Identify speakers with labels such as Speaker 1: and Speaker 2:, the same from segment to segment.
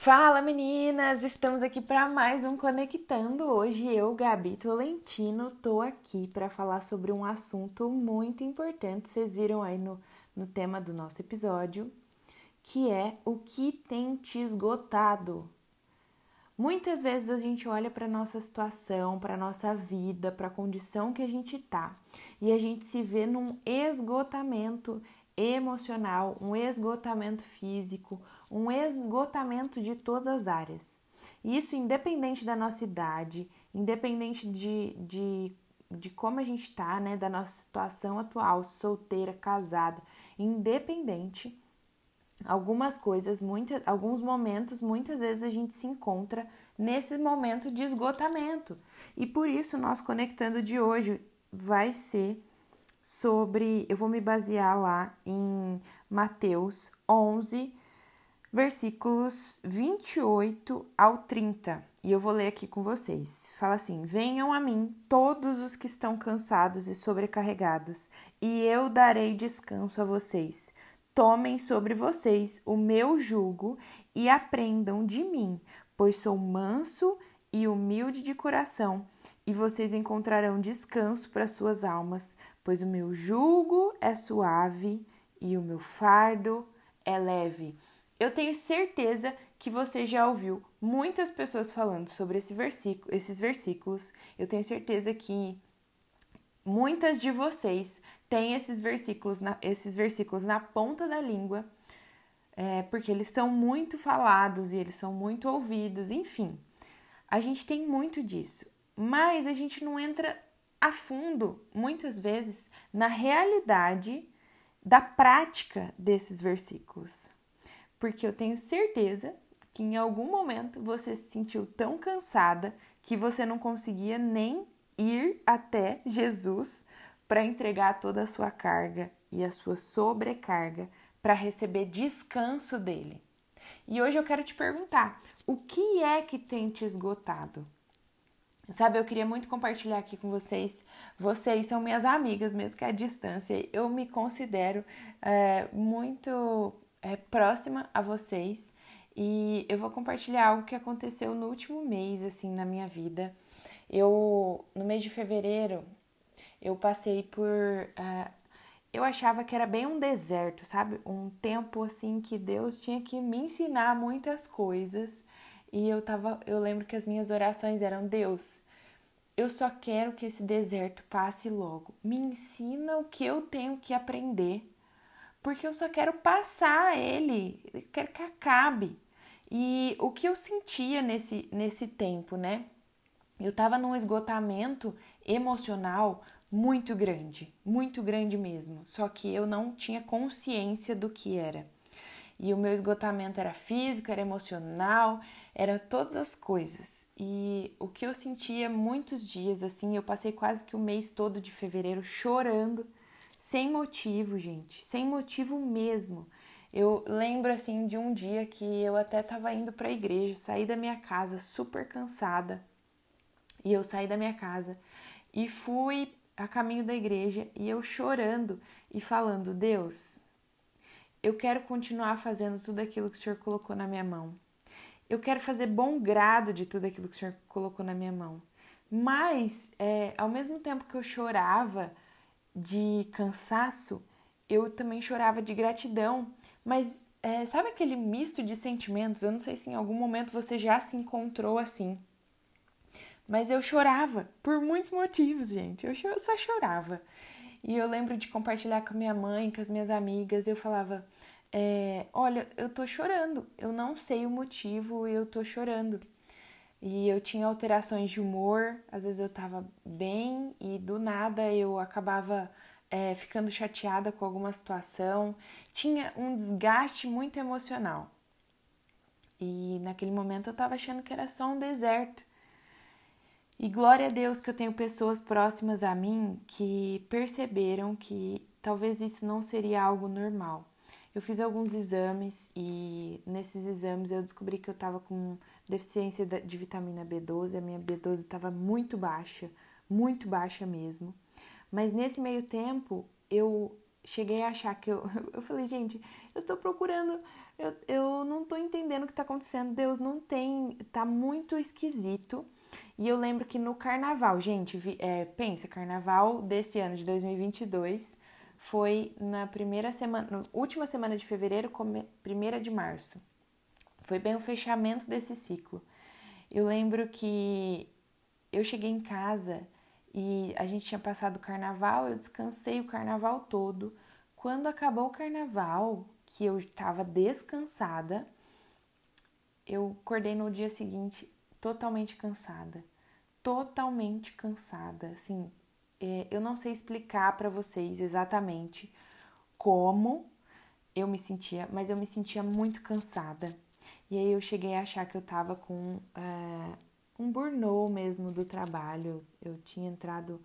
Speaker 1: Fala meninas, estamos aqui para mais um Conectando. Hoje eu, Gabi Tolentino, tô aqui para falar sobre um assunto muito importante. Vocês viram aí no, no tema do nosso episódio, que é o que tem te esgotado. Muitas vezes a gente olha para nossa situação, para nossa vida, para a condição que a gente tá, e a gente se vê num esgotamento emocional, um esgotamento físico, um esgotamento de todas as áreas. Isso independente da nossa idade, independente de, de, de como a gente está, né, da nossa situação atual, solteira, casada, independente, algumas coisas, muitas, alguns momentos, muitas vezes a gente se encontra nesse momento de esgotamento. E por isso nosso conectando de hoje vai ser sobre. Eu vou me basear lá em Mateus 11, versículos 28 ao 30. E eu vou ler aqui com vocês. Fala assim: Venham a mim todos os que estão cansados e sobrecarregados, e eu darei descanso a vocês. Tomem sobre vocês o meu jugo e aprendam de mim, pois sou manso e humilde de coração, e vocês encontrarão descanso para suas almas, pois o meu jugo é suave e o meu fardo é leve. Eu tenho certeza que você já ouviu muitas pessoas falando sobre esse versículo, esses versículos. Eu tenho certeza que muitas de vocês têm esses versículos na, esses versículos na ponta da língua, é, porque eles são muito falados e eles são muito ouvidos, enfim. A gente tem muito disso, mas a gente não entra a fundo, muitas vezes, na realidade da prática desses versículos. Porque eu tenho certeza que em algum momento você se sentiu tão cansada que você não conseguia nem ir até Jesus para entregar toda a sua carga e a sua sobrecarga para receber descanso dele. E hoje eu quero te perguntar: o que é que tem te esgotado? Sabe, eu queria muito compartilhar aqui com vocês. Vocês são minhas amigas, mesmo que à distância. Eu me considero é, muito é, próxima a vocês e eu vou compartilhar algo que aconteceu no último mês, assim, na minha vida. Eu, no mês de fevereiro, eu passei por. Uh, eu achava que era bem um deserto, sabe? Um tempo assim que Deus tinha que me ensinar muitas coisas e eu tava, eu lembro que as minhas orações eram: Deus, eu só quero que esse deserto passe logo. Me ensina o que eu tenho que aprender, porque eu só quero passar ele, eu quero que acabe. E o que eu sentia nesse, nesse tempo, né? Eu tava num esgotamento emocional muito grande, muito grande mesmo. Só que eu não tinha consciência do que era. E o meu esgotamento era físico, era emocional, era todas as coisas. E o que eu sentia muitos dias assim, eu passei quase que o mês todo de fevereiro chorando, sem motivo, gente, sem motivo mesmo. Eu lembro assim de um dia que eu até estava indo para a igreja, saí da minha casa super cansada. E eu saí da minha casa e fui a caminho da igreja e eu chorando e falando: "Deus, eu quero continuar fazendo tudo aquilo que o Senhor colocou na minha mão. Eu quero fazer bom grado de tudo aquilo que o Senhor colocou na minha mão. Mas, é, ao mesmo tempo que eu chorava de cansaço, eu também chorava de gratidão. Mas é, sabe aquele misto de sentimentos? Eu não sei se em algum momento você já se encontrou assim. Mas eu chorava por muitos motivos, gente. Eu só chorava. E eu lembro de compartilhar com a minha mãe, com as minhas amigas, eu falava: é, Olha, eu tô chorando, eu não sei o motivo, eu tô chorando. E eu tinha alterações de humor, às vezes eu tava bem e do nada eu acabava é, ficando chateada com alguma situação. Tinha um desgaste muito emocional. E naquele momento eu tava achando que era só um deserto. E glória a Deus que eu tenho pessoas próximas a mim que perceberam que talvez isso não seria algo normal. Eu fiz alguns exames e nesses exames eu descobri que eu estava com deficiência de vitamina B12, a minha B12 estava muito baixa, muito baixa mesmo. Mas nesse meio tempo eu cheguei a achar que eu. Eu falei, gente, eu tô procurando. Eu, eu não tô entendendo o que tá acontecendo. Deus não tem. Tá muito esquisito. E eu lembro que no carnaval, gente, é, pensa, carnaval desse ano de 2022 foi na primeira semana, última semana de fevereiro, primeira de março. Foi bem o fechamento desse ciclo. Eu lembro que eu cheguei em casa e a gente tinha passado o carnaval, eu descansei o carnaval todo. Quando acabou o carnaval, que eu estava descansada, eu acordei no dia seguinte totalmente cansada. Totalmente cansada. Assim, eu não sei explicar para vocês exatamente como eu me sentia, mas eu me sentia muito cansada. E aí eu cheguei a achar que eu tava com é, um burnout mesmo do trabalho. Eu tinha entrado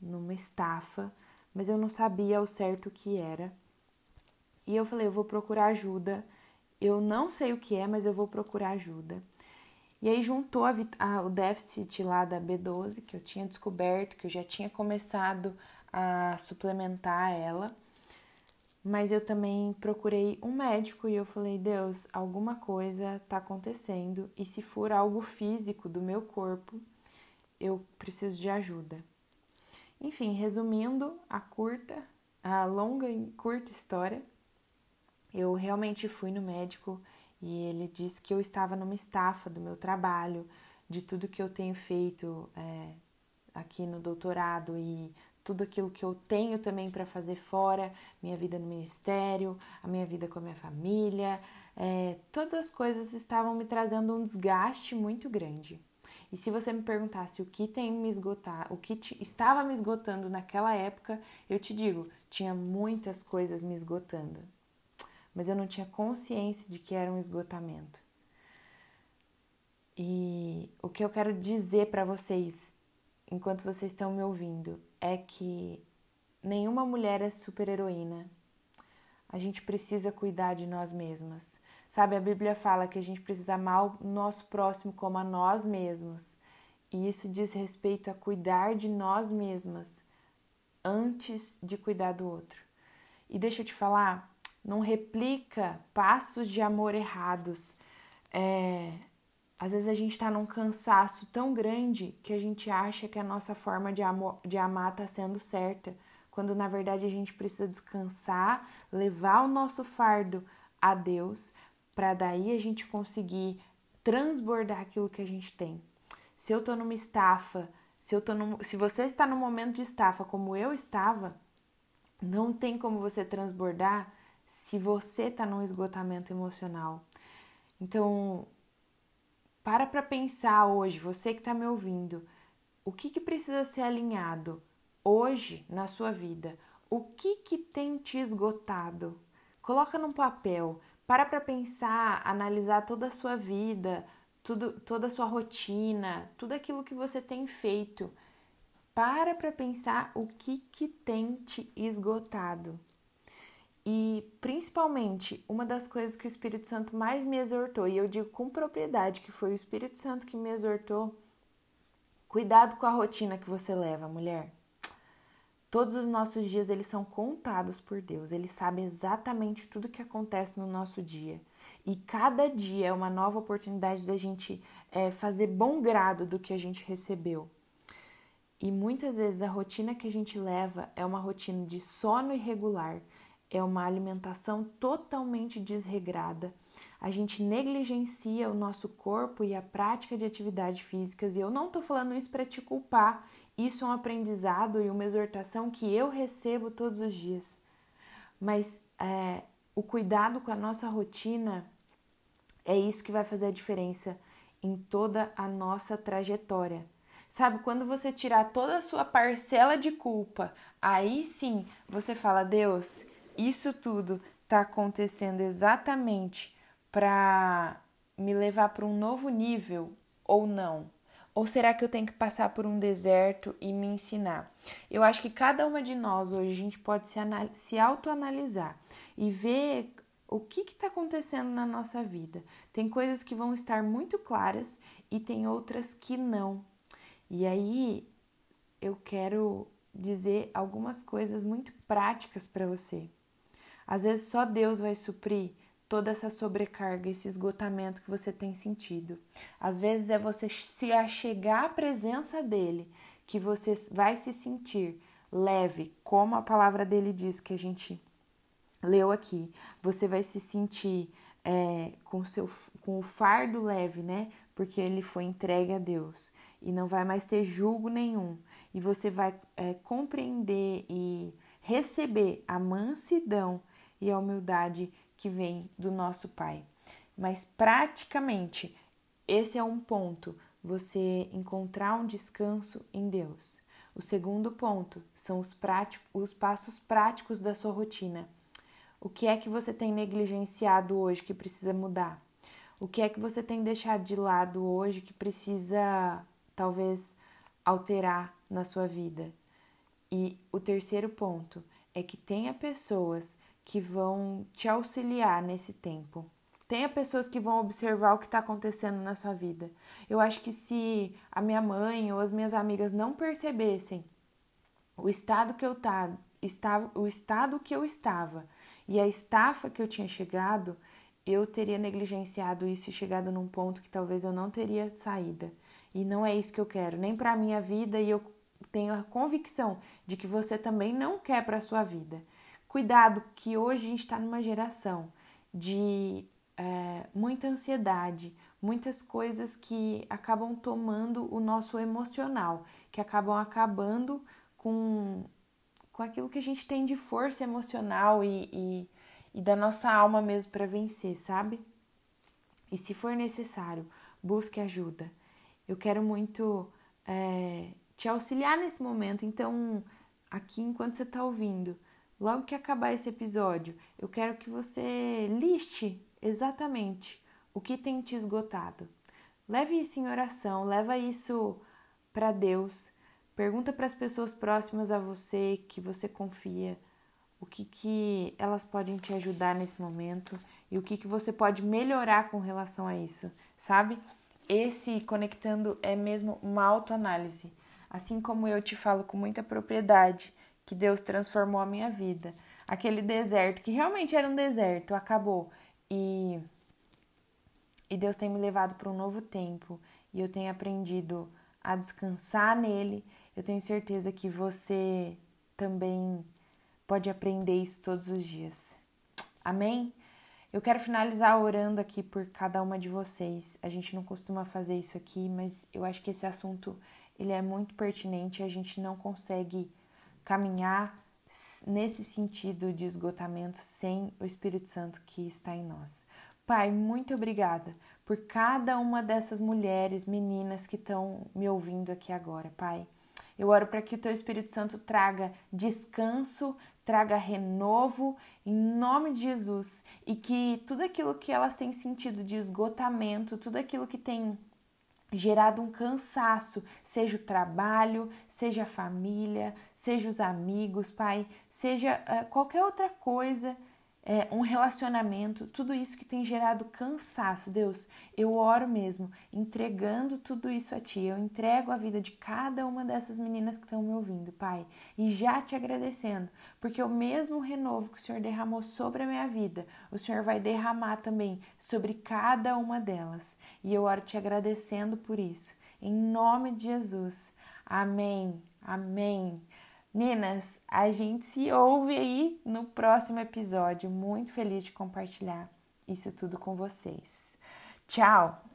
Speaker 1: numa estafa, mas eu não sabia ao certo o que era. E eu falei, eu vou procurar ajuda. Eu não sei o que é, mas eu vou procurar ajuda. E aí juntou a, a, o déficit lá da B12 que eu tinha descoberto, que eu já tinha começado a suplementar ela. Mas eu também procurei um médico e eu falei: Deus, alguma coisa está acontecendo e se for algo físico do meu corpo, eu preciso de ajuda. Enfim, resumindo a curta, a longa e curta história, eu realmente fui no médico e ele disse que eu estava numa estafa do meu trabalho, de tudo que eu tenho feito é, aqui no doutorado e tudo aquilo que eu tenho também para fazer fora, minha vida no ministério, a minha vida com a minha família, é, todas as coisas estavam me trazendo um desgaste muito grande. E se você me perguntasse o que tem me esgotar, o que te, estava me esgotando naquela época, eu te digo, tinha muitas coisas me esgotando. Mas eu não tinha consciência de que era um esgotamento. E o que eu quero dizer para vocês enquanto vocês estão me ouvindo é que nenhuma mulher é super-heroína. A gente precisa cuidar de nós mesmas. Sabe, a Bíblia fala que a gente precisa amar o nosso próximo como a nós mesmos. E isso diz respeito a cuidar de nós mesmas antes de cuidar do outro. E deixa eu te falar, não replica passos de amor errados. É, às vezes a gente está num cansaço tão grande que a gente acha que a nossa forma de, amor, de amar está sendo certa, quando na verdade a gente precisa descansar, levar o nosso fardo a Deus, para daí a gente conseguir transbordar aquilo que a gente tem. Se eu estou numa estafa, se, eu tô num, se você está num momento de estafa como eu estava, não tem como você transbordar se você está num esgotamento emocional. Então, para para pensar hoje, você que está me ouvindo, o que, que precisa ser alinhado hoje na sua vida? O que, que tem te esgotado? Coloca num papel, para para pensar, analisar toda a sua vida, tudo, toda a sua rotina, tudo aquilo que você tem feito. Para para pensar o que, que tem te esgotado. E principalmente, uma das coisas que o Espírito Santo mais me exortou, e eu digo com propriedade que foi o Espírito Santo que me exortou, cuidado com a rotina que você leva, mulher. Todos os nossos dias eles são contados por Deus. Ele sabe exatamente tudo que acontece no nosso dia. E cada dia é uma nova oportunidade da gente é, fazer bom grado do que a gente recebeu. E muitas vezes a rotina que a gente leva é uma rotina de sono irregular, é uma alimentação totalmente desregrada. A gente negligencia o nosso corpo e a prática de atividades físicas, e eu não estou falando isso para te culpar. Isso é um aprendizado e uma exortação que eu recebo todos os dias. Mas é, o cuidado com a nossa rotina é isso que vai fazer a diferença em toda a nossa trajetória. Sabe, quando você tirar toda a sua parcela de culpa, aí sim você fala: Deus, isso tudo está acontecendo exatamente para me levar para um novo nível ou não? Ou será que eu tenho que passar por um deserto e me ensinar? Eu acho que cada uma de nós hoje a gente pode se, se autoanalisar e ver o que está acontecendo na nossa vida. Tem coisas que vão estar muito claras e tem outras que não. E aí eu quero dizer algumas coisas muito práticas para você. Às vezes só Deus vai suprir toda essa sobrecarga, esse esgotamento que você tem sentido. Às vezes é você se achegar à presença dele que você vai se sentir leve, como a palavra dele diz que a gente leu aqui. Você vai se sentir é, com, seu, com o fardo leve, né? Porque ele foi entregue a Deus e não vai mais ter julgo nenhum. E você vai é, compreender e receber a mansidão e a humildade que vem do nosso Pai. Mas praticamente esse é um ponto, você encontrar um descanso em Deus. O segundo ponto são os, práticos, os passos práticos da sua rotina. O que é que você tem negligenciado hoje que precisa mudar? O que é que você tem deixado de lado hoje que precisa talvez alterar na sua vida? E o terceiro ponto é que tenha pessoas que vão te auxiliar nesse tempo. Tenha pessoas que vão observar o que está acontecendo na sua vida. Eu acho que se a minha mãe ou as minhas amigas não percebessem o estado que eu tá, estava, o estado que eu estava e a estafa que eu tinha chegado, eu teria negligenciado isso e chegado num ponto que talvez eu não teria saída. E não é isso que eu quero, nem para minha vida, e eu tenho a convicção de que você também não quer para sua vida. Cuidado, que hoje a gente está numa geração de é, muita ansiedade, muitas coisas que acabam tomando o nosso emocional, que acabam acabando com, com aquilo que a gente tem de força emocional e, e, e da nossa alma mesmo para vencer, sabe? E se for necessário, busque ajuda. Eu quero muito é, te auxiliar nesse momento, então, aqui enquanto você está ouvindo, Logo que acabar esse episódio, eu quero que você liste exatamente o que tem te esgotado. Leve isso em oração, leva isso para Deus. Pergunta para as pessoas próximas a você, que você confia, o que, que elas podem te ajudar nesse momento e o que, que você pode melhorar com relação a isso, sabe? Esse conectando é mesmo uma autoanálise. Assim como eu te falo com muita propriedade que Deus transformou a minha vida. Aquele deserto, que realmente era um deserto, acabou. E, e Deus tem me levado para um novo tempo. E eu tenho aprendido a descansar nele. Eu tenho certeza que você também pode aprender isso todos os dias. Amém? Eu quero finalizar orando aqui por cada uma de vocês. A gente não costuma fazer isso aqui, mas eu acho que esse assunto ele é muito pertinente. A gente não consegue caminhar nesse sentido de esgotamento sem o Espírito Santo que está em nós. Pai, muito obrigada por cada uma dessas mulheres, meninas que estão me ouvindo aqui agora, Pai. Eu oro para que o teu Espírito Santo traga descanso, traga renovo em nome de Jesus e que tudo aquilo que elas têm sentido de esgotamento, tudo aquilo que tem gerado um cansaço, seja o trabalho, seja a família, seja os amigos, pai, seja uh, qualquer outra coisa é, um relacionamento, tudo isso que tem gerado cansaço. Deus, eu oro mesmo, entregando tudo isso a Ti. Eu entrego a vida de cada uma dessas meninas que estão me ouvindo, Pai, e já te agradecendo, porque o mesmo renovo que o Senhor derramou sobre a minha vida, o Senhor vai derramar também sobre cada uma delas. E eu oro te agradecendo por isso. Em nome de Jesus. Amém. Amém. Meninas, a gente se ouve aí no próximo episódio. Muito feliz de compartilhar isso tudo com vocês. Tchau!